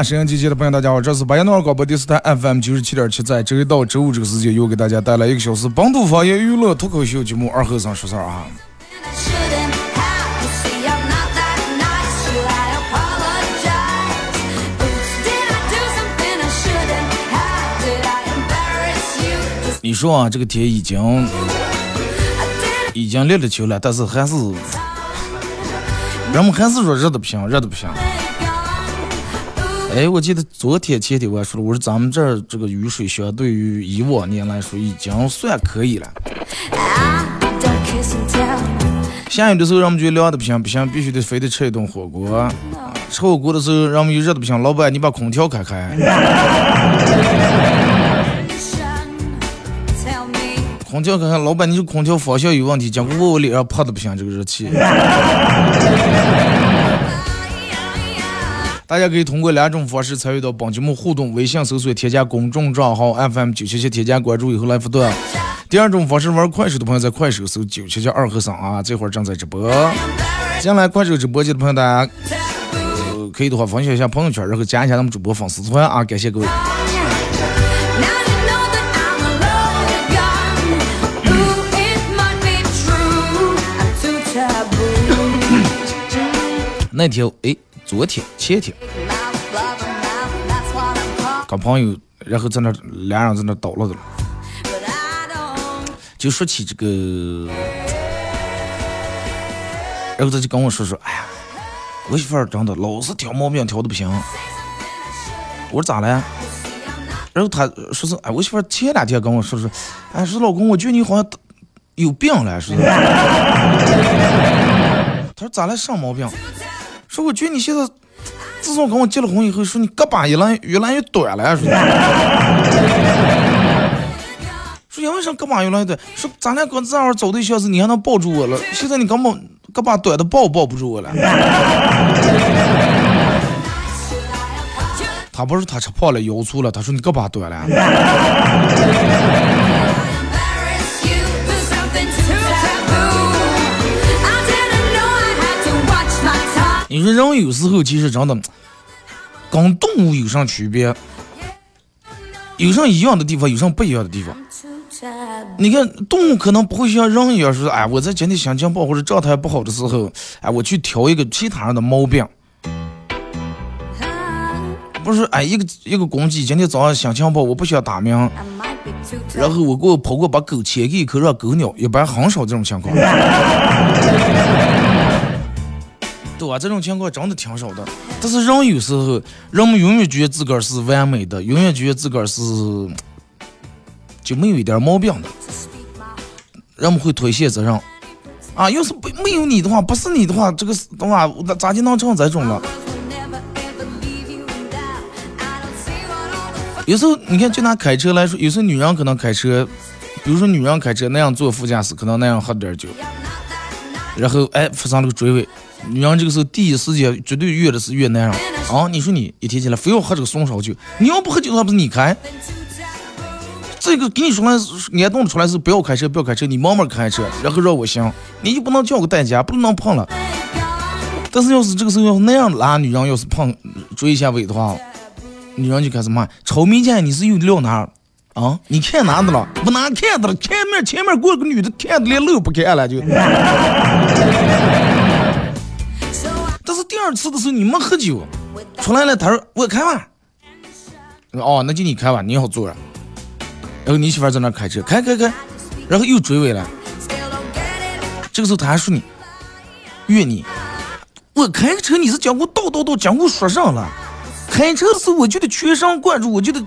好了，沈阳机器的朋友，大家好，这是白羊诺尔广播电视台 FM 九十七点七，在周一到周五这个时间，又给大家带来一个小时本土方言娱乐脱口秀节目《二和尚说事儿》啊。你说啊，这个天已经已经立了秋了，但是还是人们还是说热的不行，热的不行。哎，我记得昨天前天我还说了，我说咱们这儿这个雨水相对于以往年来说，已经算可以了。下雨的时候，人们觉得凉的不行，不行，必须得非得吃一顿火锅。啊吃火锅的时候，人们又热的不行，老板你把空调开开。空调开开，老板你这空调方向有问题，结果我我脸上怕的不行，这个热气。大家可以通过两种方式参与到本节目互动：微信搜索添加公众账号 FM 九七七，添加关注以后来互动。第二种方式，玩快手的朋友在快手搜九七七二和尚啊，这会儿正在直播。进来快手直播间的朋友，大家、呃、可以的话分享一下朋友圈，然后加一下咱们主播粉丝团啊，感谢各位。那天哎，昨天前天跟朋友，然后在那俩人在那捣乱的了。就说起这个，然后他就跟我说说，哎呀，我媳妇儿真的老是挑毛病，挑的不行。我说咋了？然后他说是，哎，我媳妇儿前两天跟我说说，哎，说老公，我觉得你好像有病了，说是。他说咋了？啥毛病？说我觉得你现在自从跟我结了婚以后，说你胳膊越来越来越短了，说。说因为啥胳膊越来越短？说咱俩刚这样找对象时，你还能抱住我了，现在你根本胳膊短的抱抱不住我了。他不是他吃胖了腰粗了，他说你胳膊短了。你说人有时候其实真的跟动物有啥区别？有啥一样的地方，有啥不一样的地方？你看，动物可能不会像人一样说，哎，我在今天心情不好或者状态不好的时候，哎，我去挑一个其他人的毛病。不是，哎，一个一个公鸡今天早上心情不好，我不想打鸣，然后我给我跑过把狗牵给一口让狗咬，一般很少这种情况。对吧？这种情况真的挺少的。但是人有时候，人们永远觉得自个儿是完美的，永远觉得自个儿是就没有一点毛病的。人们会推卸责任。啊，要是不没有你的话，不是你的话，这个是的话，我咋就能成这种了？有时候你看，就拿开车来说，有时候女人可能开车，比如说女人开车那样坐副驾驶，可能那样喝点酒，然后哎发生了个追尾，女人这个时候第一时间绝对越的是越男人啊！你说你一天起来非要喝这个松烧酒，你要不喝酒的话不是你开？这个给你说来安动出来是不要开车，不要开车，你慢慢开车，然后让我行，你就不能叫个代驾，不能碰了。但是要是这个时候要是那样拉女人，要是碰追一下尾的话，女人就开始骂：瞅没见你是又撂哪啊？你看哪的了？不哪看的了？前面前面过个女的，看的连路不看了就。第二次的时候你没喝酒，出来了，他说我开吧。哦，那就你开吧，你好坐着。然后你媳妇在那开车，开开开。然后又追尾了。这个时候他还说你，怨你，我开车你是讲过道道道讲过说上了，开车的时候我就得全神贯注，我就得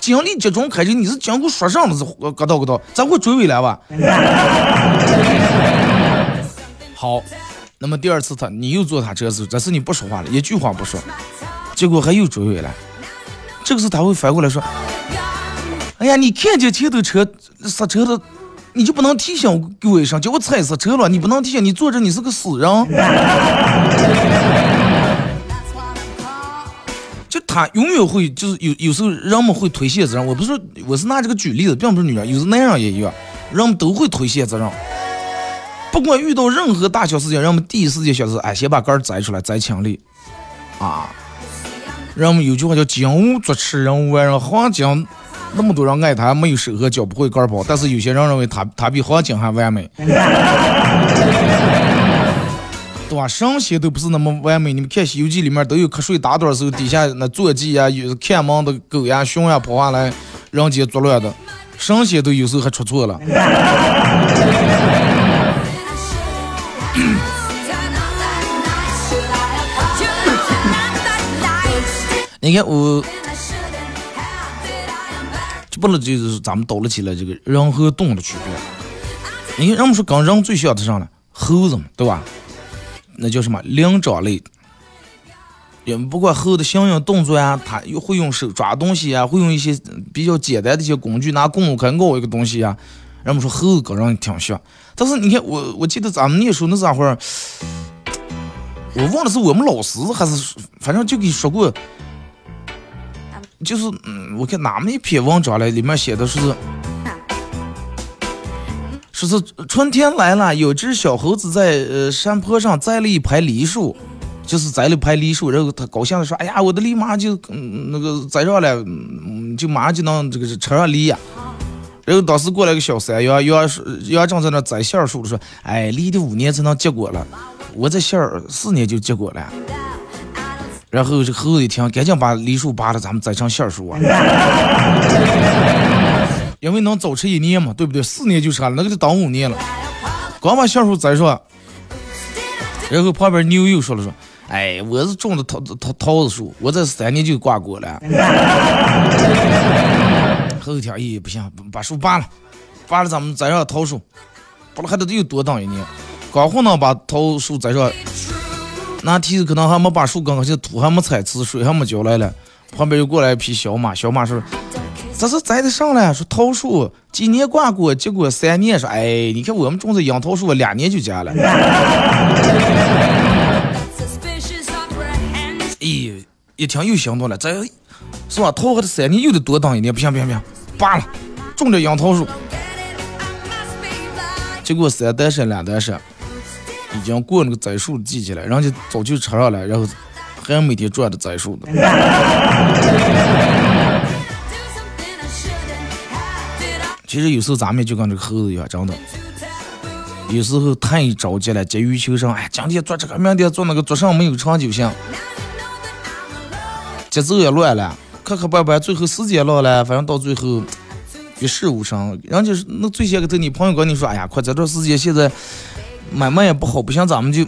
精力集中开车，你是讲过说上了是呃咯叨咯叨，咱会追尾了吧？好，那么第二次他你又坐他车时候，这次你不说话了，一句话不说，结果还又追尾了。这个时候他会反过来说：“哎呀，你看见前头车刹车的，你就不能提醒我给我一声，叫我踩刹车了，你不能提醒，你坐着你是个死人。” 就他永远会，就是有有时候人们会推卸责任。我不是我是拿这个举例子，并不是女人，有时男人也一样，人们都会推卸责任。不管遇到任何大小事情，人们第一时间想是，哎，先把杆儿摘出来，摘清理，啊。人们有句话叫“金无足赤，人无完人”。黄金那么多人爱他，没有手和脚，不会杆儿跑，但是有些人认为他他比黄金还完美，对吧？神仙都不是那么完美。你们看《西游记》里面都有瞌睡打盹的时候，底下那坐骑呀、有看门的狗呀、熊呀跑下来，人间作乱的，神仙都有时候还出错了。你看我，这不能就是咱们叨了起来这个人和动物的区别。你看，人们说跟人最像的上了猴子嘛，对吧？那叫什么灵长类。也不管猴的行为动作呀，它又会用手抓东西啊，会用一些比较简单的一些工具，拿公路开咬一个东西啊。人们说猴子跟人挺像，但是你看我，我记得咱们念书那时候，我忘了是我们老师还是反正就给说过。就是嗯，我看哪么一篇文章来，里面写的是，说是春天来了，有只小猴子在呃山坡上栽了一排梨树，就是栽了一排梨树，然后他高兴的说：“哎呀，我的梨马上就嗯那个栽上了，嗯，就马上就能这个是吃上梨呀。”然后当时过来个小山羊，羊羊正在那栽杏树的说：“哎，梨的五年才能结果了，我这杏儿四年就结果了。”然后这猴子一听，赶紧把梨树拔了，咱们栽成杏树啊！因为能早吃一年嘛，对不对？四年就吃了，那个就当五年了。刚把杏树栽上，然后旁边牛又说了说：“哎，我是种的桃桃桃子树，我这三年就挂果了。”猴子听，咦，不行，把树拔了，拔了咱们栽上桃树，不了还得又多等一年。刚好呢，把桃树栽上。那梯子可能还没把树根，而且土还没踩瓷，水还没浇来了。旁边又过来一匹小马，小马说：“这是栽的上了，说桃树几年挂果，结果三年。说，哎，你看我们种的樱桃树，两年就结了。咦，一听又行动了，这是吧？桃还得三年，又得多等一年。不行不行不行，罢了，种点杨桃树。结果三单身两单身。已经过那个栽树的季节了，人家早就吃上了，然后还每天转着栽树的。其实有时候咱们就跟这个猴子一样，真的。有时候太着急了，急于求成，哎，今天做这个，明天做那个，做上没有长久性。节奏也乱了，磕磕绊绊，最后时间老了，反正到最后一事无成。人家是那最先个头，你朋友跟你说，哎呀，快这段时间现在。买卖也不好，不像咱们就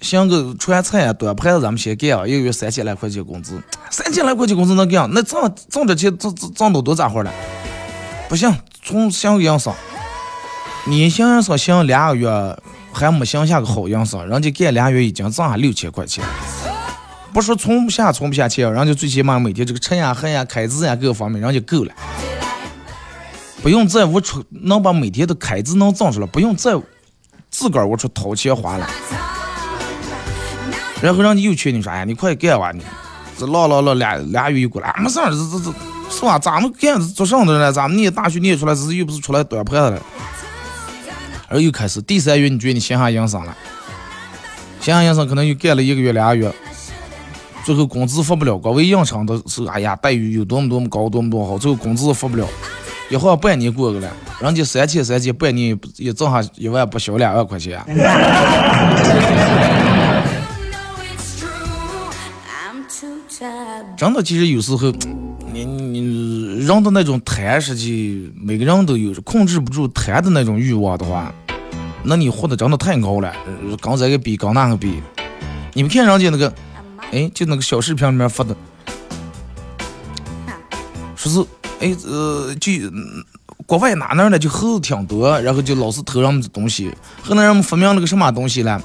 像个川菜啊，端盘子咱们先干啊，一个月三千来块钱工资，三千来块钱工资能干？那挣挣这钱挣挣挣到多咋活了？不行，从想个营生，你想营生想两个月还没想下个好营生，人家干俩月已经挣了六千块钱，不说存不下存不下钱，人家最起码每天这个吃呀喝呀开支呀各个方面人家够了，不用再我出能把每天的开支能挣出来，不用再。自个儿我出掏钱花了，然后人家又劝你说：“哎，你快干吧，你这唠唠唠俩俩月又过来，没事儿，这这这是吧？咱们干做上的呢，咱们念大学念出来，只是又不是出来端盘子了。”然后又开始第三月，你觉得你闲下营生了，闲下营生可能又干了一个月俩月，最后工资发不了，光为应承的是哎呀待遇有多么多么高，多么多么好，最后工资发不了。一晃半年过去了，人家三千三千，半年也挣下一万不小两万块钱。真的，其实有时候，你你人的那种贪，实际每个人都有控制不住贪的那种欲望的话，那你活的真的太高了，呃跟这个比，跟那个比。你们看人家那个，哎，就那个小视频里面发的，说是，哎，呃，就国外哪哪儿呢，就猴子挺多，然后就老是偷人们的东西，后来人们发明了个什么东西呢？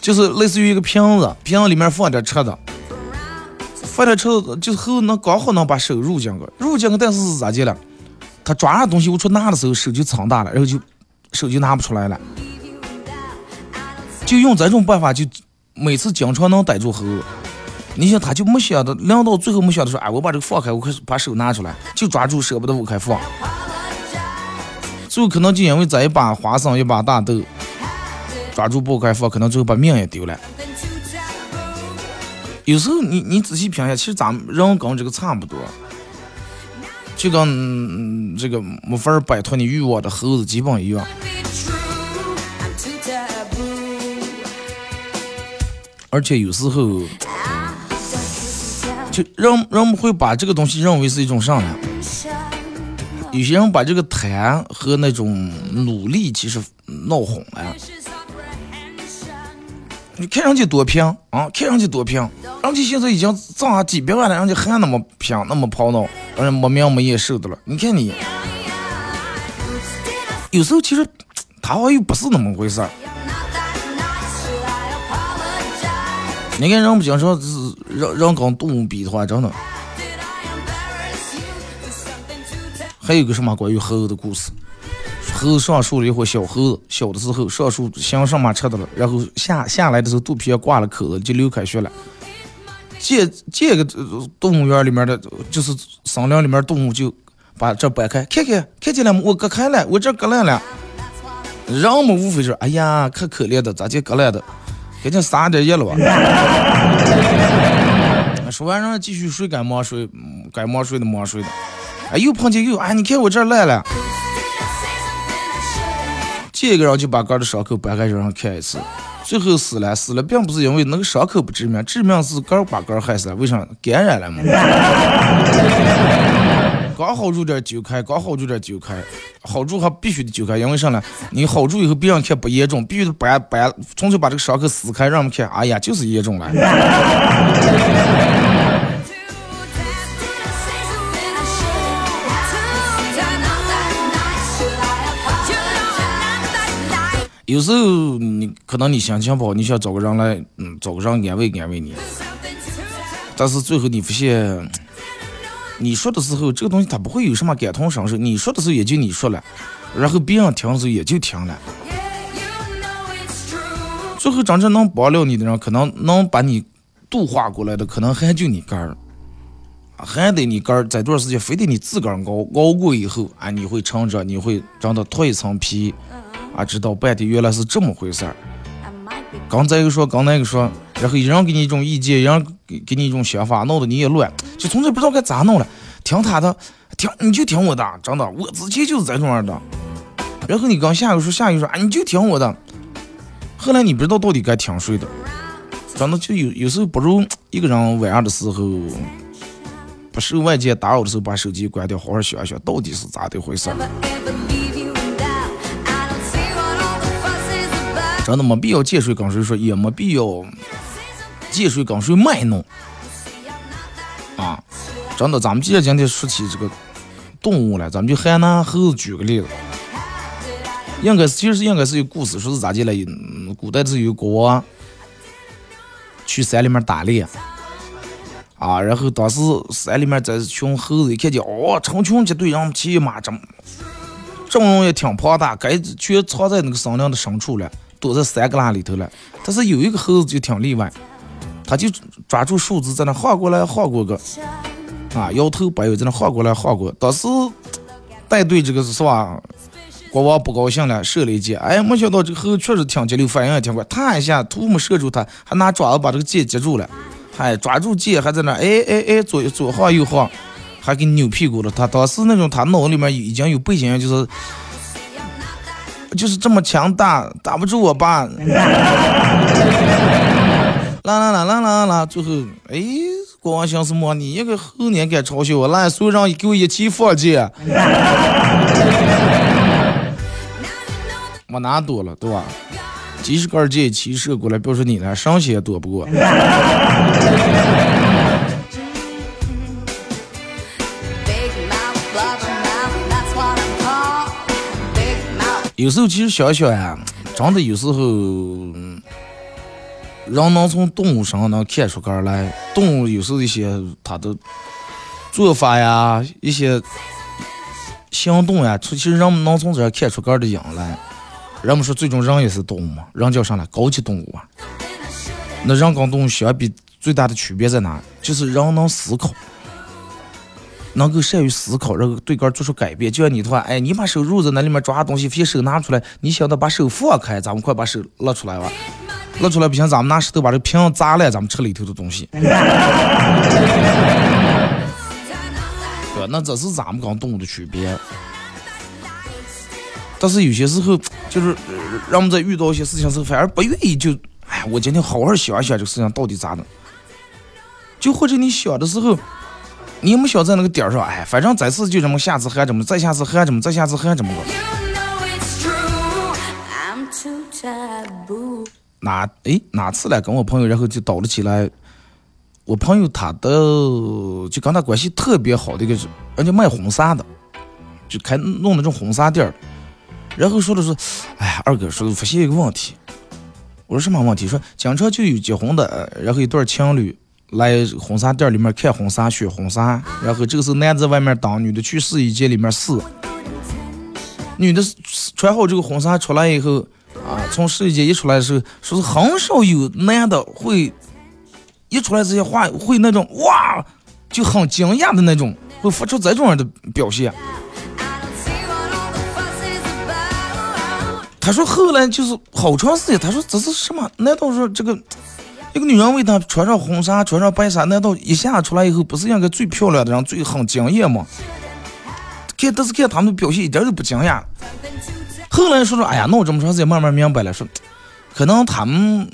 就是类似于一个瓶子，瓶子里面放点吃的，放点吃的，就是猴能刚好能把手入进去，入进去，但是是咋的了？他抓上东西我出拿的时候，手就藏大了，然后就手就拿不出来了，就用这种办法，就每次经常能逮住猴。你想，他就没想到，凉到最后没想到说，哎，我把这个放开，我开始把手拿出来，就抓住舍不得我开放。最后可能就因为这一把花生一把大豆，抓住不开放，可能最后把命也丢了。有时候你你仔细品一下，其实咱们人跟这个差不多，就跟、嗯这个没法儿摆脱你欲望的猴子基本一样。而且有时候，就人人们会把这个东西认为是一种啥呢？有些人把这个谈和那种努力其实闹混了。你看人家多拼啊，看人家多拼，人家现在已经挣下几百万了，人家还那么拼，那么跑闹，而且没名没颜受的了。你看你，有时候其实他好像又不是那么回事儿。你看人不经常是人人跟动物比的话，真的。还有个什么关于猴的故事？猴子上树了以后，小猴子小的时候上树想什么吃的了，然后下下来的时候肚皮上挂了口子，就流开血了。这这个动物园里面的，就是森林里面动物就把这掰开，看看看见了吗？我割开了，我这割烂了。人们无非是哎呀，可可怜的，咋就割烂的？赶紧撒点药了吧。说完，然后继续睡该忙睡，该忙睡的忙睡的。哎，又碰见又哎，你看我这儿烂了。见一个人就把个的伤口掰开让人看一次，最后死了，死了并不是因为那个伤口不致命，致命是个把个害死了，为啥？感染了嘛。刚好入点酒开，刚好入点酒开，好处还必须得揪开，因为啥呢？你好处以后别人看不严重，必须得掰掰，纯粹把这个伤口撕开，让我们看，哎呀，就是严重了。有时候你可能你心情不好，你想找个人来，嗯，找个人安慰安慰你，但是最后你发现，你说的时候这个东西它不会有什么感同身受，你说的时候也就你说了，然后别人听的时候也就听了，最后真正能帮了你的人，可能能把你度化过来的，可能还就你个儿。还得你个儿这段时间，非得你自个儿熬熬过以后，啊，你会成长，你会真的脱一层皮，啊，知道半天原来是这么回事儿。刚这个说，刚那个说，然后一人给你一种意见，一人给给你一种想法，闹得你也乱，就从此不知道该咋弄了。听他的，听你就听我的，真的，我之前就是这种样的。然后你刚下一个说，下一个说，啊，你就听我的。后来你不知道到底该听谁的，真的就有有时候不如一个人晚上的时候。不受外界打扰的时候，把手机关掉，好好想一想，到底是咋的回事儿。真的没必要见谁跟谁说，也没必要见谁跟谁卖弄啊！真的，咱们既然今天说起这个动物了，咱们就还拿猴子举个例子。应该是，其实应该是有故事，说是咋的了？嗯古代的时候有国王去山里面打猎。啊，然后当时山里面这群猴子一看见，哦，成群结队，然后骑马阵，阵容也挺庞大，该全藏在那个森林的深处了，躲在山旮旯里头了。但是有一个猴子就挺例外，他就抓住树枝在那晃过来晃过个，啊，摇头摆尾在那晃过来晃过。当时带队这个是吧？国王不高兴了，射了一箭，哎，没想到这个猴确实挺机灵，反应也挺快，他一下突没射住他，还拿爪子把这个箭接住了。还抓住箭，还在那哎哎哎左左晃右晃，还给扭屁股了。他当时那种他脑里面已经有背景，就是就是这么强大，打不住我爸。啦啦啦啦啦啦，最后哎，国王想什么？你一个猴年敢嘲笑我？来，所有人给我一起放箭。我拿多了，对吧？几十根箭齐射过来，别说你了，上线也躲不过。有时候其实想想呀，真的有时候，人能从动物身上能看出个来。动物有时候一些它的做法呀，一些行动呀，其实人们能从这儿看出个的影来。人们说最终人也是动物嘛，人叫啥来？高级动物啊。那人跟动物相比，最大的区别在哪？就是人能思考。能够善于思考，然后对个做出改变。就像你的话，哎，你把手入在那里面抓东西，非手拿出来，你想到把手放开，咱们快把手拉出来吧。拉出来不行，咱们拿石头把这瓶砸烂，咱们吃里头的东西。对吧？那这是咱们跟动物的区别。但是有些时候，就是呃让我们在遇到一些事情时候，反而不愿意就，哎，我今天好好想一想这个事情到底咋的。就或者你想的时候，你有没想在那个点儿上？哎，反正这次就这么，下次还这么，再下次还这么，再下次还这么个。哪诶哪次来跟我朋友，然后就倒了起来。我朋友他的就跟他关系特别好的一个人，人家卖婚纱的，就开弄那种婚纱店儿。然后说的是，哎呀，二哥说发现一个问题。我说什么问题？说经常就有结婚的，然后一对情侣来婚纱店里面看婚纱、选婚纱，然后这个时候男的在外面等，女的去试衣间里面试。女的穿好这个婚纱出来以后，啊，从世界一出来的时候，说是很少有男的会一出来这些话会那种哇，就很惊讶的那种，会发出这种样的表现。他说后来就是好长时间，他说这是什么？难道说这个一个女人为他穿上婚纱、穿上白纱，难道一下出来以后不是应该最漂亮的人、最很惊艳吗？看，但是看他们的表现一点都不惊讶。后来说说，哎呀，那我这么长时间慢慢明白了，说可能他们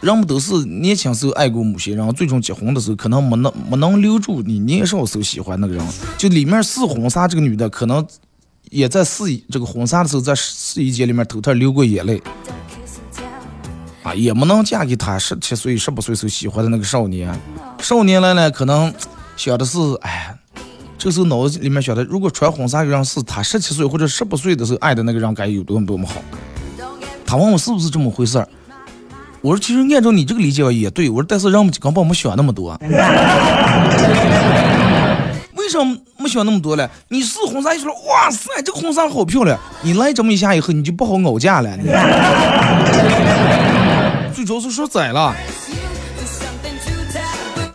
人们都是年轻时候爱过某些人，最终结婚的时候可能没能没能留住你年少时候喜欢那个人。就里面试婚纱这个女的，可能也在试衣这个婚纱的时候，在试衣间里面偷偷流过眼泪啊，也没能嫁给他十七岁、十八岁时候喜欢的那个少年。少年来呢，可能想的是，哎，这时候脑子里面想的，如果穿婚纱的人是他十七岁或者十八岁的时候爱的那个人，该有多么多么好。他问我是不是这么回事儿，我说其实按照你这个理解也对，我说但是人们根本没想那么多。为什么没想那么多了？你试婚纱一出来，哇塞，这个婚纱好漂亮！你来这么一下以后，你就不好熬价了。你 最主要是说窄了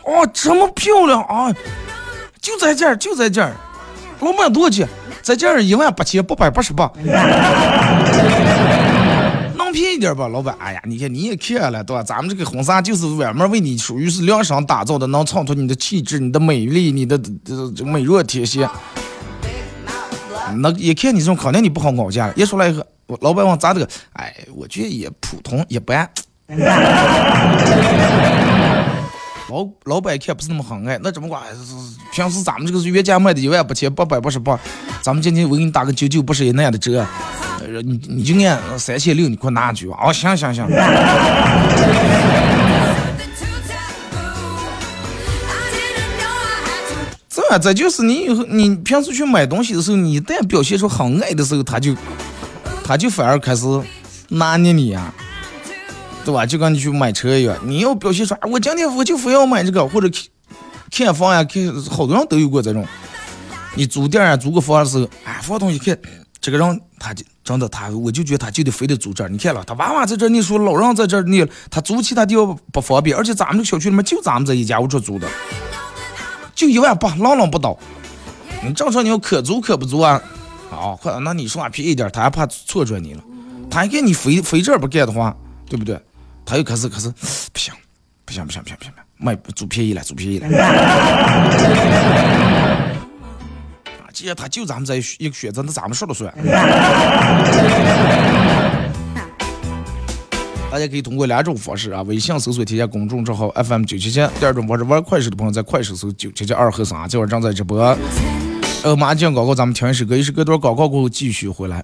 taboo. 哦，这么漂亮啊！就在这儿，就在这儿，老板多少钱？在这儿一万八千八百八十八，能便宜点吧，老板？哎呀，你看你也看了对吧？咱们这个婚纱就是专门为你属于是量身打造的，能衬托你的气质、你的美丽、你的呃这美若天仙。那一看你这种，肯定你不好熬价了。一出来以后，我老板问咋这个？哎，我觉得也普通一般。老老板一看不是那么很爱，那怎么管？平时咱们这个是原价卖的一万八千八百八十八，咱们今天我给你打个九九八十一那样的折，呃你你就按三千六，你给我拿去吧。哦，行行行，Something too taboo. I didn't know I had to 这这就是你以后你平时去买东西的时候，你一旦表现出很爱的时候，他就他就反而开始拿捏你呀、对吧？就跟你去买车一样，你要表现出，哎我今天我就非要买这个，或者看看房呀，看好多人都有过这种。你租店啊，租个房的时候，哎，房东一看这个人，他就真的他，我就觉得他就得非得租这儿。你看了，他娃娃在这儿，你说老人在这儿，你他租其他地方不方便，而且咱们这个小区里面就咱们这一家屋这租的，就一万八，浪浪不倒。你正常你要可租可不租啊？哦，快，那你说话便宜点，他还怕错着你了。他一看你非非这儿不干的话，对不对？他又开始开始，不行，不行，不行，不行，不行，卖租便宜了，租便宜了。啊，既然他就咱们这一个选择，那咱们说了算。大家可以通过两种方式啊，微信搜索添加公众账号 FM 九七七，第二种方式玩快手的朋友在快手搜九七七二和三，这会儿正在直播。呃，马上进广告，咱们听一首歌，一首歌段广告过后继续回来。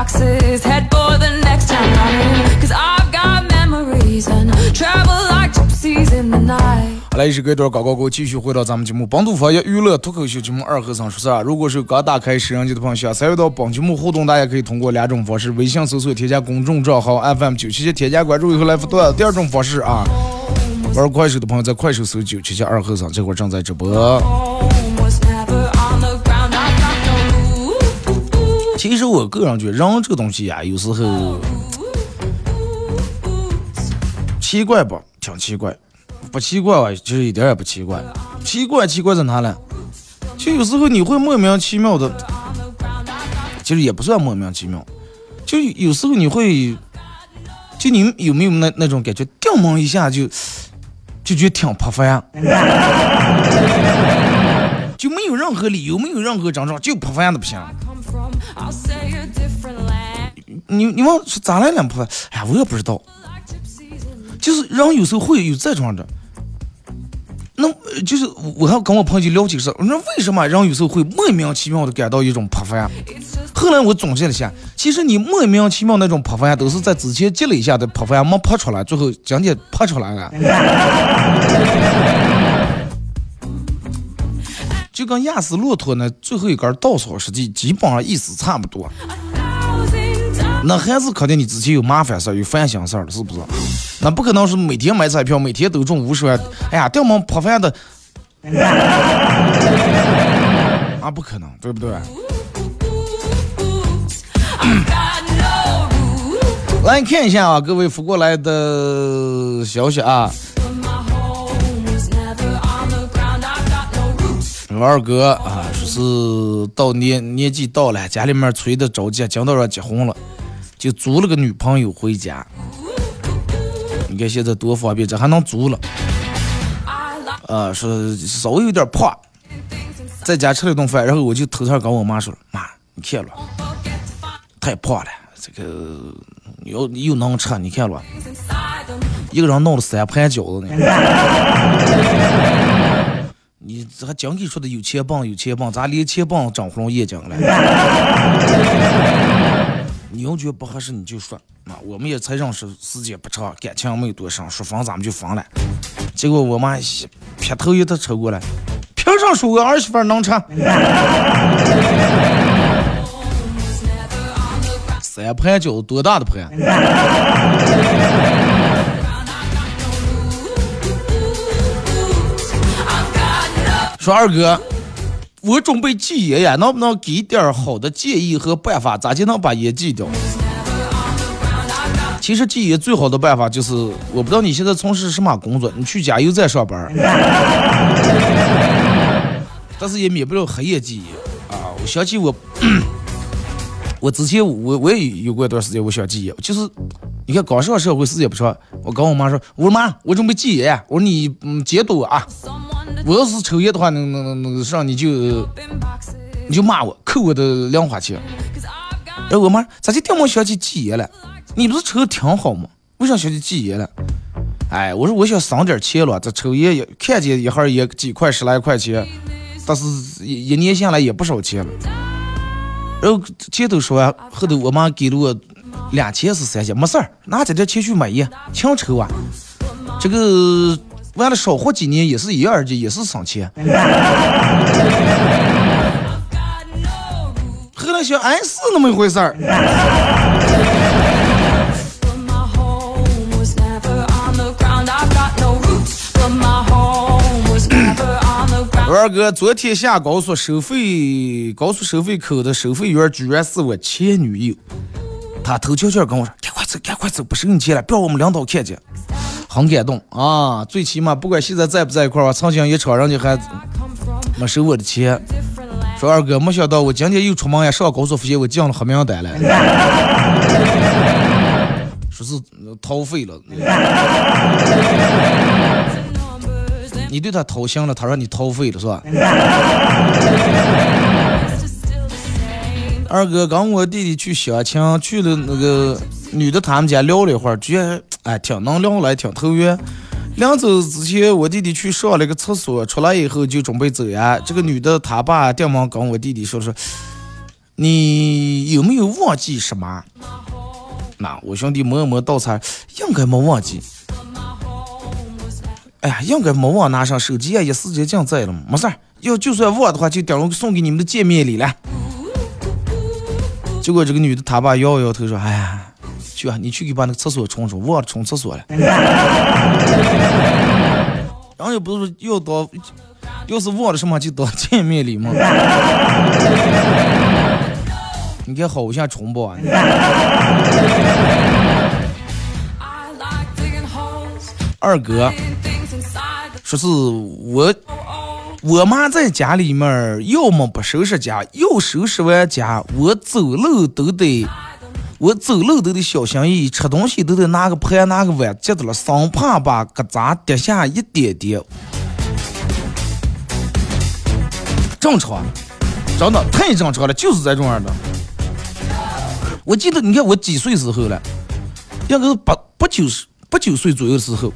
Boxes, head for the next town. Cause I've got memories and travel like gypsies in the night. 好来，一首歌一段广告过后，继续回到咱们节目本土方言娱乐脱口秀节目二和尚说事儿。如果是刚打开摄像机的朋友，想参与到本节目互动，大家可以通过两种方式：微信搜索添加公众账号 FM 九七七，添加关注以后来互动。第二种方式啊，玩快手的朋友在快手搜九七七二和尚，这会儿正在直播。其实我个人觉得，人这个东西呀、有时候奇怪吧？挺奇怪，不奇怪啊，其实一点也不奇怪。奇怪奇怪在哪呢？就有时候你会莫名其妙的，其实也不算莫名其妙，就有时候你会，就你有没有那那种感觉，掉门一下就就觉得挺破烦，就没有任何理由，没有任何症状，就破烦的不行。你你问是咋来两破？哎呀，我也不知道，就是人有时候会有这种的。那就是我我还跟我朋友就聊这个事儿，我说为什么人有时候会莫名其妙的感到一种破烦？It's just 后来我总结了一下，其实你莫名其妙那种破烦都是在之前积累下的破烦没破出来，最后今天破出来了。就跟压死骆驼呢最后一根稻草实际基本上意思差不多。那还是肯定你之前有麻烦事儿，有烦心事儿了，是不是？那不可能是每天买彩票，每天都中五十万。哎呀，掉毛破饭的，啊，不可能，对不对.来看一下啊，各位发过来的消息啊，我二哥啊，说是到年年纪到了，家里面催的着急，讲到要结婚了，就租了个女朋友回家。你看现在多方便，这还能租了。I like 啊，说稍微有点胖，在家吃了一顿饭，然后我就偷偷跟我妈说了，妈，你看了，太胖了，这个又又能吃，你看了，一个人弄了三盘饺子呢。你这还讲给说的有钱棒有钱棒，咋连钱棒长红眼睛了？你要觉得不合适你就说啊，我们也才认识时间不长，感情没有多深，说分咱们就分了。结果我妈一劈头一头抽过来，凭啥说我儿媳妇能吃？三盘饺子多大的盘？说二哥，我准备戒烟呀，能不能给点儿好的建议和办法，咋就能把烟戒掉？其实戒烟最好的办法就是，我不知道你现在从事什么工作，你去加油站上班，但是也免不了黑夜戒烟啊。我想起我，我之前我我也有过一段时间我想戒烟，就是你看刚上社会时间不长，我跟我妈说，我说妈，我准备戒烟，我说你嗯监督我啊。我要是抽烟的话，那那那那个上你就你就骂我，扣我的零花钱。Cause I've got 然后我妈咋就这么想起戒烟了？你不是抽的挺好吗？为啥想起戒烟了？哎，我说我想省点钱了，这抽烟也看见一盒也几块十来块钱，但是一一年下来也不少钱了。然后前头说完，后头我妈给了我两千是三千，没事儿，拿这点钱去买烟，强抽啊。这个完了少活几年也是一样的，也是省钱。后来想，哎，是那么一回事儿。二哥，昨天下高速收费，高速收费口的收费员居然是我前女友。他头悄悄跟我说：“赶快走，赶快走，不收你钱了，不要我们领导看见。”很感动啊！最起码不管现在在不在一块儿，我曾经一场人家还没收我的钱。说二哥，没想到我今天又出门呀，上高速发现我进了黑名单了。说是逃费了。你对他掏心了，他让你掏肺了是吧？二哥跟我弟弟去相亲，去了那个女的他们家聊了一会儿，觉得哎挺能聊来，挺投缘。临走之前，我弟弟去上了个厕所，出来以后就准备走呀。这个女的她爸电忙跟我弟弟说说，你有没有忘记什么？那我兄弟摸一摸倒彩，应该没忘记。哎呀，应该没忘拿上手机啊，一时间尽在了嘛，没事儿。要就算忘的话，就等于送给你们的见面礼了。结果这个女的她爸摇摇头说：“哎呀，去啊，你去给把那个厕所冲冲，忘了冲厕所了。”然后又不是说要当，要是忘了什么就当见面礼嘛。你看好像重播啊。二哥说是我我妈在家里面要么不收拾家，要收拾完家，我走路都得，我走路都得小心翼翼，吃东西都得拿个盘拿个碗接着了，生怕把疙瘩跌下一点点。正常，真的太正常了，就是这种样的。我记得，你看我几岁时候了，应该是八八九十八九岁左右时候，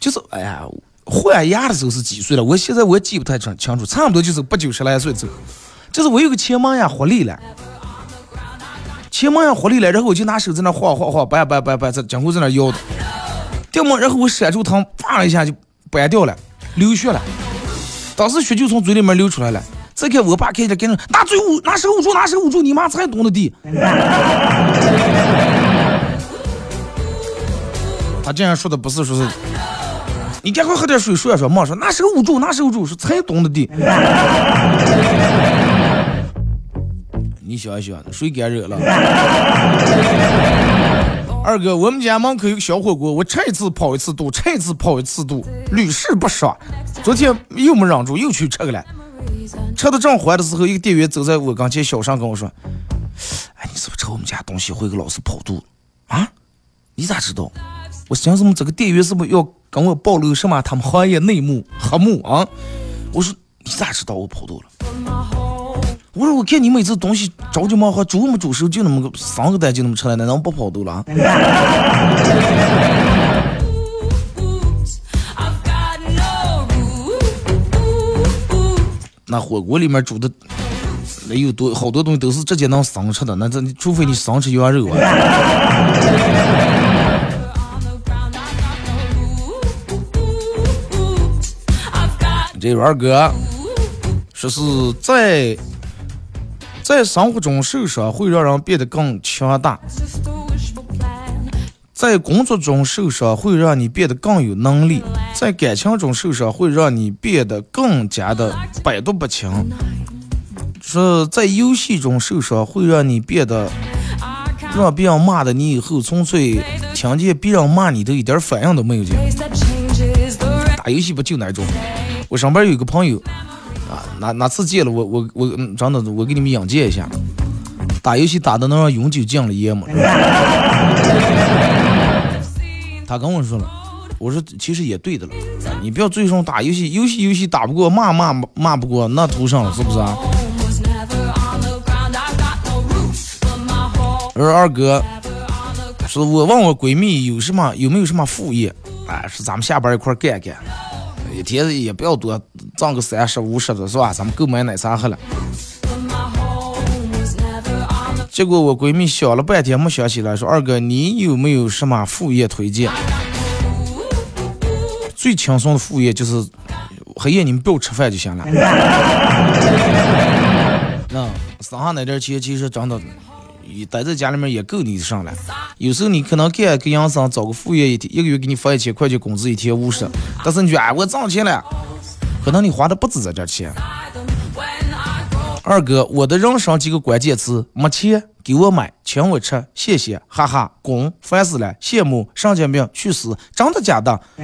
就是哎呀，换牙的时候是几岁了？我现在我也记不太清清楚，差不多就是八九十来岁左右。就是我有个前门牙活力了，前门牙活力了，然后我就拿手在那晃晃晃，掰掰掰掰，在今后在那摇的，掉嘛，然后我闪住疼，啪一下就掰掉了，流血了，当时血就从嘴里面流出来了。再看我爸看见，跟着拿嘴捂，拿手捂住，拿手捂住，你妈才懂得地。他这样说的不是说是，你赶快喝点水，说呀说，妈说拿手捂住，拿手捂住，是才懂得的。你想一想，谁敢惹了？二哥，我们家门口有个小火锅，我吃一次跑一次肚，吃一次跑一次肚，屡试不爽。昨天又没忍住，又去吃了。吃的正欢的时候，一个店员走在我跟前，小声跟我说：“哎，你是不是吃我们家东西会给老是跑肚啊？你咋知道？我想什么？这个店员是不是要跟我暴露什么他们行业内幕黑幕啊？”我说：“你咋知道我跑肚了？”我说：“我看你每次东西着急忙慌，煮没煮熟，就那么个三个蛋就那么吃了，难道不跑肚了？” 那火锅里面煮的那有多好多东西都是直接能生吃的，那这除非你生吃羊肉啊。这位二哥说是在在生活中受伤会让人变得更强大，在工作中受伤会让你变得更有能力，在感情中受伤会让你变得更加的百毒不侵。说在游戏中受伤会让你变得让别人骂的你以后纯粹听见别人骂你都一点反应都没有见。打游戏不就那种？我上班有个朋友啊，哪哪次见了我我我真的我给你们引荐一下，打游戏打的能让永久降了烟吗？他跟我说了，我说其实也对的了，你不要最终打游戏，游戏游戏打不过，骂骂骂不过，那图上了是不是啊？Home was never on the ground. I've got no roof, but my home 而二哥说，我问我闺蜜有什么有没有什么副业，哎，是咱们下班一块干干，一天也不要多，挣个三十五十的是吧？咱们购买奶茶喝了。结果我闺蜜想了半天没想起来，说二哥你有没有什么副业推荐？最轻松的副业就是黑夜你们不要吃饭就行了。那省下那点钱，其实真的，你待在家里面也够你上了。有时候你可能干个营生，找个副业一天一个月给你发一千块钱工资，一天五十，但是你觉得哎我挣钱了，可能你花的不止这点钱。二哥，我的人生几个关键词：没钱，给我买，请我吃，谢谢，哈哈，滚，烦死了，羡慕，神经病，去死，真的假的？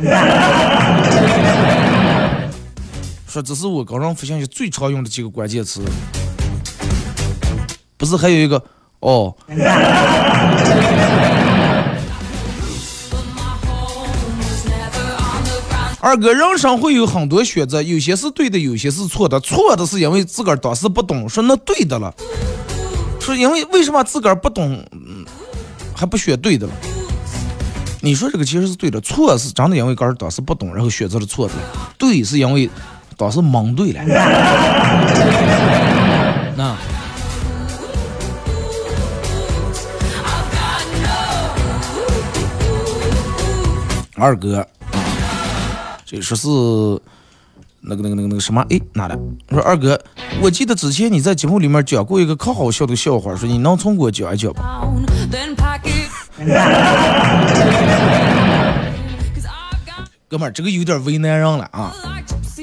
说这是我个人发现最常用的几个关键词，不是还有一个哦。二哥，人生会有很多选择，有些是对的，有些是错的。错的是因为自个儿当时不懂，说那对的了。说因为为什么自个儿不懂，嗯还不选对的了？你说这个其实是对的，错是真的因为个儿当时不懂，然后选择了错的。对是因为当时蒙对了。那。二哥，这说是那个那个那个那个什么？哎，哪的？我说二哥，我记得之前你在节目里面讲过一个可好笑的笑话，说你能从给我讲一讲吧？哥们儿，这个有点为难人了啊！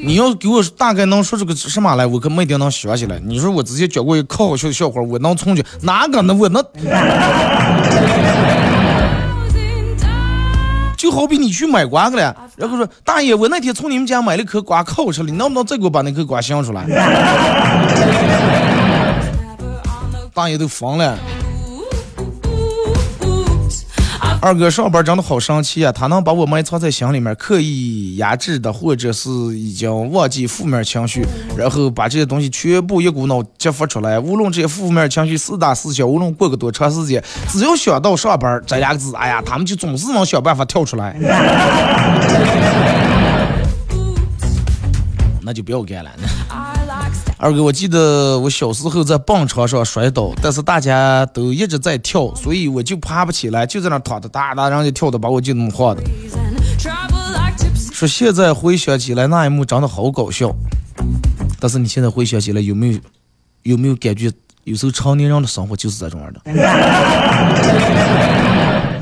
你要给我大概能说出个什么来，我可没一定能学起来。你说我之前讲过一个可好笑的笑话，我能从去哪个呢？我能。就好比你去买瓜去了，然后说大爷，我那天从你们家买了颗瓜可好吃了，你能不能再给我把那颗瓜想出来？大爷都疯了。二哥上班真的好生气啊！他能把我埋藏在心里面，刻意压制的，或者是已经忘记负面情绪，然后把这些东西全部一股脑激发出来。无论这些负面情绪是大是小，无论过个多长时间，只要想到上班这两个字，哎呀，他们就总是能想办法跳出来。那就不要干了。二哥，我记得我小时候在蹦床上摔倒，但是大家都一直在跳，所以我就爬不起来，就在那躺着，哒哒，然后就跳的把我就那么晃的。说现在回想起来那一幕真的好搞笑，但是你现在回想起来有没有有没有感觉，有时候成年人的生活就是这种样的，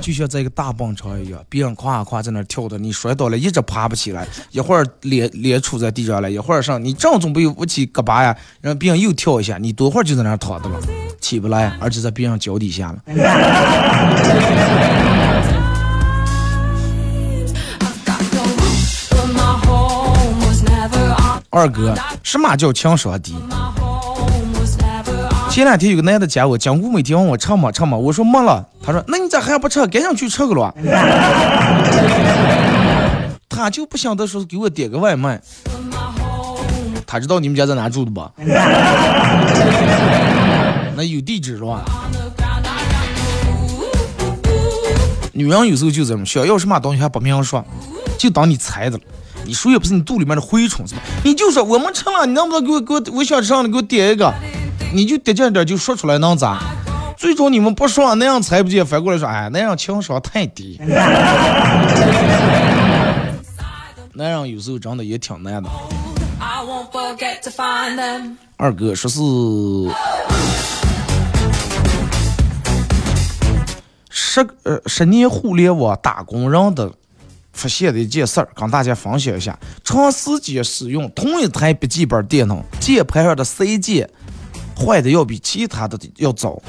就像在一个大蹦床一样，别人夸夸在那跳的，你摔倒了，一直爬不起来，一会儿脸脸杵在地上了，一会儿上，你正准备捂起胳膊呀，让别人又跳一下，你多会儿就在那躺着了，起不来，而且在别人脚底下了。二哥，什么叫情商低？前两天有个男的加我，讲过每天问我吃吗吃吗，我说没了。他说那你咋还不吃？赶紧去吃个了。他就不想得说给我点个外卖。他知道你们家在哪住的吧？那有地址是吧？女人有时候就这么，想要什么东西还不明说，就当你猜的了。你说也不是你肚里面的蛔虫是吧？你就说我们吃了，你能不能给我给我我想吃上的给我点一个？你就得劲点就说出来能咋？最终你们不说那样才不见，反过来说哎那样情商太低。男人有时候真的也挺难的。二哥说是十呃十年互联网打工人的发现的一件事儿，跟大家分享一下。长时间使用同一台笔记本电脑，键盘上的 C 键坏的要比其他的要早。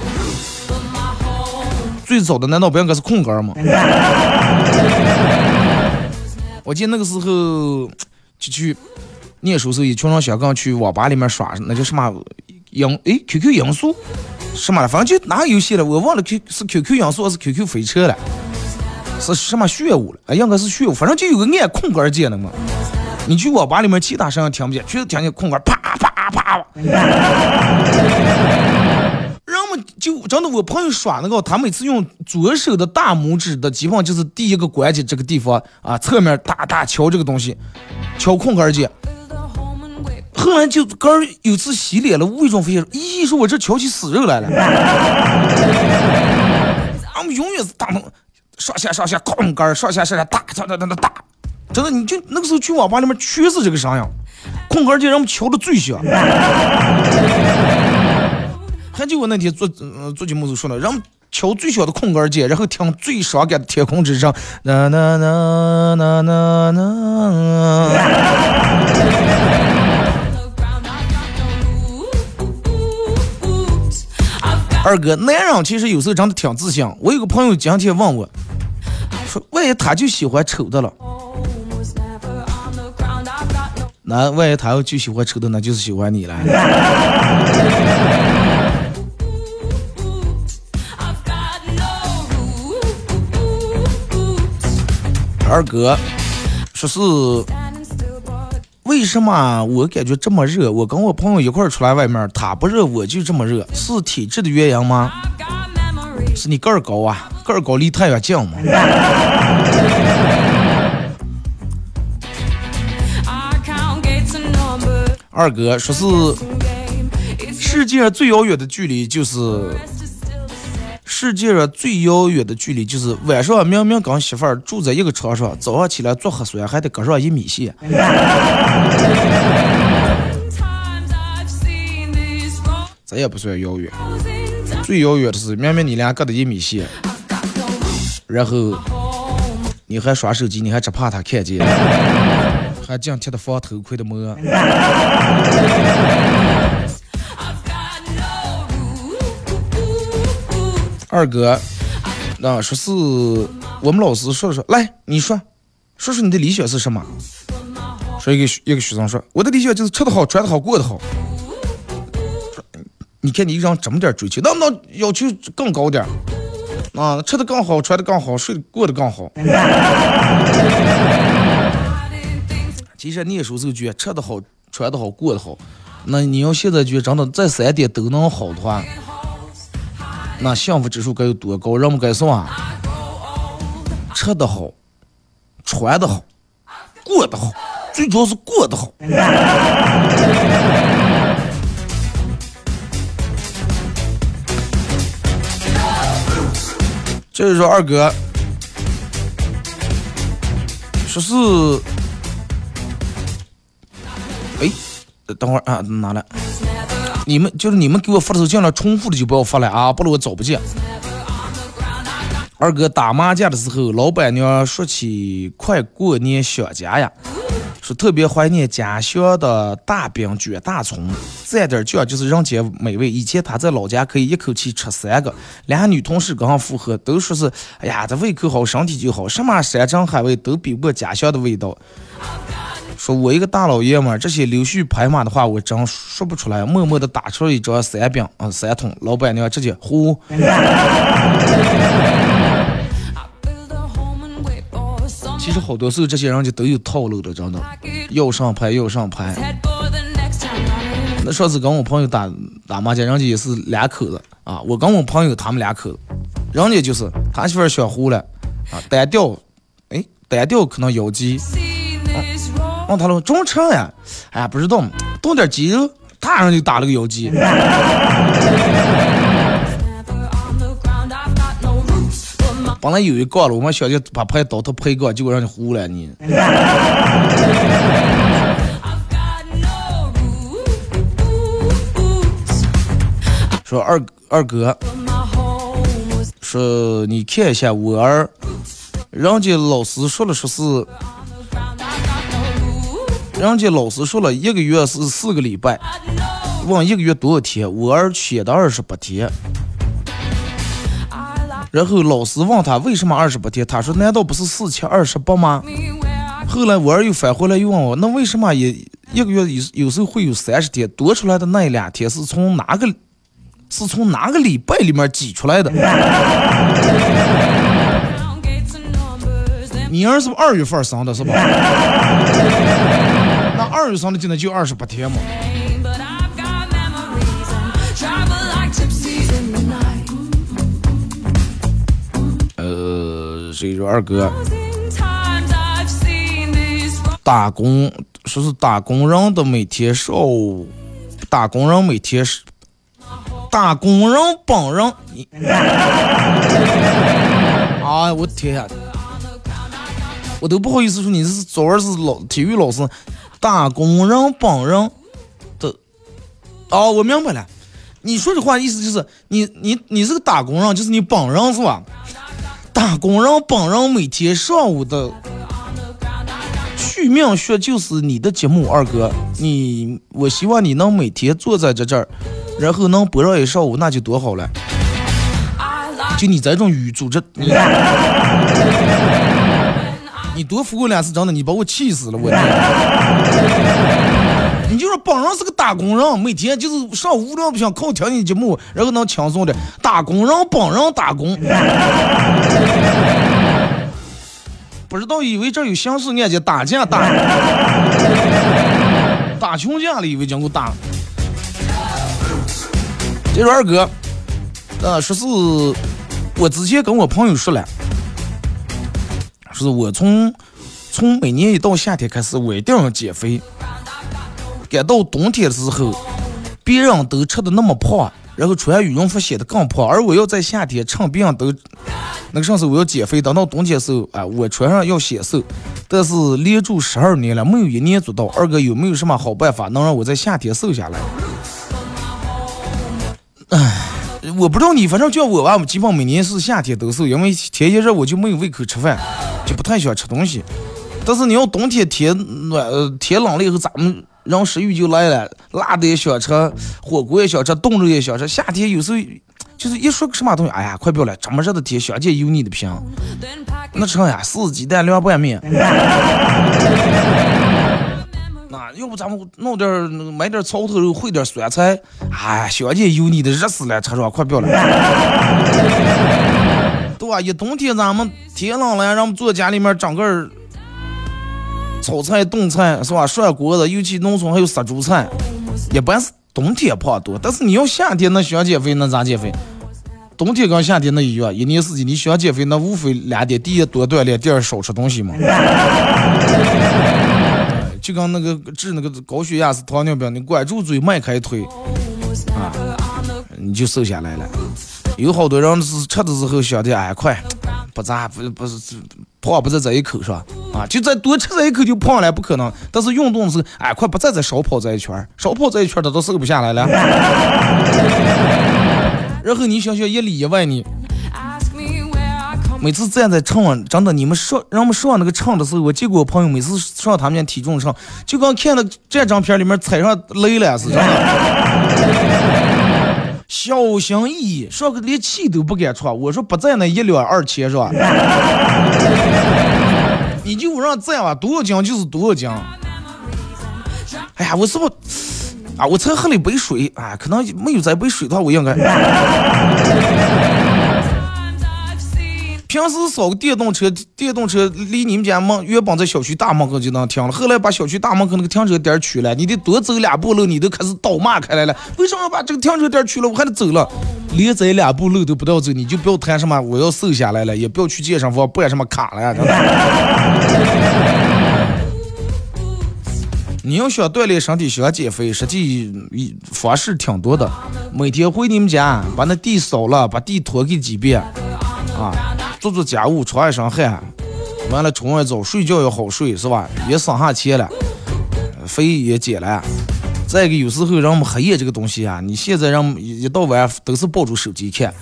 最早的难道不应该是空格吗？我记得那个时候就去念书时候，一群人想刚去网吧里面耍，那叫什么音诶 QQ 音速什么的，反正就哪个游戏了，我忘了 Q 是 QQ 音速还是 QQ 飞车了，是什么炫舞了？哎，应该是炫舞，反正就有个按空格键的嘛。你去网吧里面，其他声音听不见，全是听见空格啪啪啪。人们就真的，我朋友耍那个，他每次用左手的大拇指的，基本上就是第一个关节这个地方啊，侧面大大敲这个东西，敲空格键。后来就哥儿有次洗脸了，无意中发现，咦，说我这敲起死肉来了。俺们永远是打那上下上下空格儿，上下上下打打打打打打。真的，你就那个时候去网吧里面，全是这个声音，空格键让我们敲的最小。还记得我那天做做节目时候说的，让我们敲最小的空格键，然后听最伤感的《天空之城》。呐呐呐呐呐呐。二哥，男人其实有时候真的挺自信。我有个朋友今天问我，说万一他就喜欢丑的了？那万一他要就喜欢吃的，那就是喜欢你了。二哥说是为什么我感觉这么热？我跟我朋友一块儿出来外面，他不热我就这么热，是体质的原因吗？是你个儿高啊，个儿高离太阳近吗。二哥说是世界上最遥远的距离就是世界上最遥远的距离就是晚上明明跟媳妇儿住在一个床上，早上起来做核酸还得隔上一米线。咱也不算遥远，最遥远的是明明你俩隔的一米线，然后你还耍手机，你还只怕他看见，还紧贴的放头盔的膜。二哥，那、说是我们老师说了说，来你说，说说你的理想是什么？说一个一个学生说，我的理想就是吃得好，穿得好，过得好。你看你一个人这么点追求，能不能要求更高点儿啊，吃的更好，穿的更好，睡得过得更好。其实你也说这句，吃得好，穿得好，过得好。那你要现在觉真的这三点都能好的话，那幸福指数该有多高？人们该算，吃得好，穿得好，过得好，最主要是过得好。就是说，二哥，说是，等会儿啊，拿来。你们就是你们给我发的时候，尽量重复的就不要发了啊，不然我找不见。二哥打麻将的时候，老板娘说起快过年想家呀，说特别怀念家乡的大饼卷大葱，蘸点酱就是人间美味。以前他在老家可以一口气吃三个，俩女同事刚好附和，都说是哎呀，这胃口好，身体就好，什么山珍海味都比不过家乡的味道。说我一个大老爷们儿，这些溜须拍马的话我真说不出来，默默的打出了一张三饼啊三桶，老板娘直接呼。其实好多时候这些人就都有套路的，真的，要上牌要上牌。那上次跟我朋友打打麻将，人家也是两口子啊，我跟我朋友他们两口子，人家就是他媳妇儿想胡了啊，单调，哎，单调可能腰肌。问他了，中称呀？哎呀，不知道，动点肌肉，他人就打了个腰肌。本来有一杠了，我们小姐把牌倒头赔杠，结果让你胡了你。说二二哥，说你看一下我儿，人家老师说了说是。人家老师说了一个月是四个礼拜，问一个月多少天，我儿写的二十八天。然后老师问他为什么二十八天，他说难道不是四千二十八吗？后来我儿又返回来又问我，那为什么也一个月有有时候会有三十天，多出来的那两天是从哪个是从哪个礼拜里面挤出来的？你儿是不是二月份生的，是吧？二月生的今天就二十八天嘛。呃，所以说二哥打工，说是打工人的每天上午，打工人每天是打工人本人，啊，我天呀！我都不好意思说你是昨儿是老体育老师，打工人本人的，哦，我明白了，你说的话意思就是你你你是个打工人，就是你本人是吧？打工人本人每天上午的取名学就是你的节目，二哥，你我希望你能每天坐在这这儿，然后能播上一上午，那就多好了。就你这种语组织，你你多服过两次，真的，你把我气死了，我！你就说本人是个打工人，每天就是上无聊不想靠听你节目，然后能轻松的打工人本人打工。不知道以为这有刑事案件打架打打群架了，以为讲给我打。这说二哥，呃，说是我之前跟我朋友说了，是我从从每年一到夏天开始，我一定要减肥。赶到冬天的时候，别人都吃的那么胖，然后穿羽绒服显得更胖，而我要在夏天趁别人都那个上次我要减肥，等到冬天的时候，啊，我穿上要显瘦。但是连住十二年了，没有一年做到。二哥有没有什么好办法能让我在夏天瘦下来？唉，我不知道你，反正叫我吧，我基本每年是夏天都瘦，因为天一热我就没有胃口吃饭，就不太喜欢吃东西。但是你要冬天天暖天冷了以后，咱们人食欲就来了，辣的也想吃，火锅也想吃，冻肉也想吃。夏天有时候就是一说个什么东西，哎呀，快不要了，这么热的天，想见油腻的平，那成呀，四鸡蛋凉拌面。那要不咱们弄点买点草头肉，烩点酸菜，哎，想见油腻的热死了，吃上快不要了。对吧？一冬天咱们天冷了，让我们坐家里面整个炒菜、炖菜是吧？涮锅子，尤其农村还有杀猪菜，一般是冬天胖多。但是你要夏天那想减肥，那咋减肥？冬天跟夏天那一样，一年四季你想减肥，那无非两点：第一多锻炼，第二少吃东西嘛。就跟那个治那个高血压是糖尿病，你管住嘴，迈开腿，啊，你就瘦下来了。有好多人是吃的时候想的，哎，快，不咋不不是胖不在这一口上啊，就再多吃这一口就胖了，不可能。但是运动的时候，哎，快不再再少跑这一圈，少跑这一圈儿他都瘦不下来了。然后你想想一里一外你。每次站在秤上，真的，你们上让我们上那个秤的时候，我见过我朋友每次上他们家体重秤，就跟看那这张片里面踩上雷了似，的。小心翼翼，说个连气都不敢喘。我说不在那一两二千是吧？你就让在吧，多少斤就是多少斤。哎呀，我是不啊？我才喝了一杯水，啊，可能没有这杯水的话，我应该。平时扫个电动车，电动车离你们家门原本在小区大门口就能停了，后来把小区大门口那个停车点取了，你得多走两步路，你都开始倒骂开来了。为什么要把这个停车点取了？我还得走了，连走两步路都不要走，你就不要谈什么我要瘦下来了，也不要去健身房办什么卡了呀，你要想锻炼身体，想减肥，实际方式挺多的。每天回你们家，把那地扫了，把地拖给几遍，啊，做做家务，出一身汗，完了冲完澡，睡觉也好睡，是吧？也省下钱了，肥也减了。再一个，有时候让我们黑夜这个东西啊，你现在让一到晚都是抱住手机看，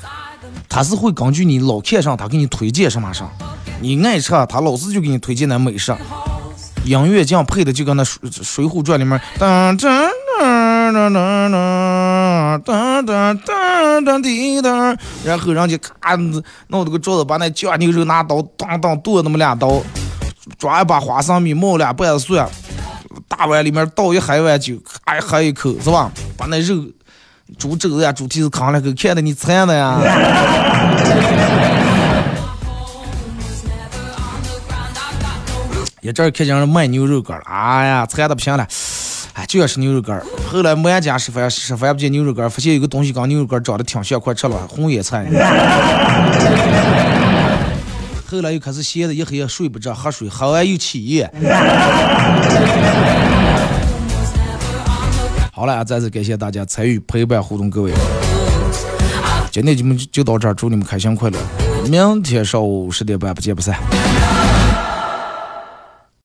他是会根据你老看上，他给你推荐什么上。你爱吃，他老是就给你推荐那美食。音乐这样配的，就跟那水《水浒传》里面噔噔噔噔噔噔噔噔噔滴噔，然后人家咔弄这个桌子，把那酱牛肉拿刀当当剁那么两刀，抓一把花生米，冒两瓣蒜，大碗里面倒一海碗酒，咔喝一口是吧？把那肉猪肘子呀、猪蹄子扛两口，看得你馋的呀。一阵儿看见人卖牛肉干了，哎呀，馋的不行了，哎，就要吃牛肉干儿。后来没俺家吃饭，吃饭不见牛肉干儿，发现有个东西跟牛肉干儿长得挺像，快吃了，红叶菜。后来又开始闲的一黑夜睡不着，喝水，喝完又起夜。好了，再次感谢大家参与陪伴互动，各位。今天节目就到这儿，祝你们开心快乐。明天上午十点半不见不散。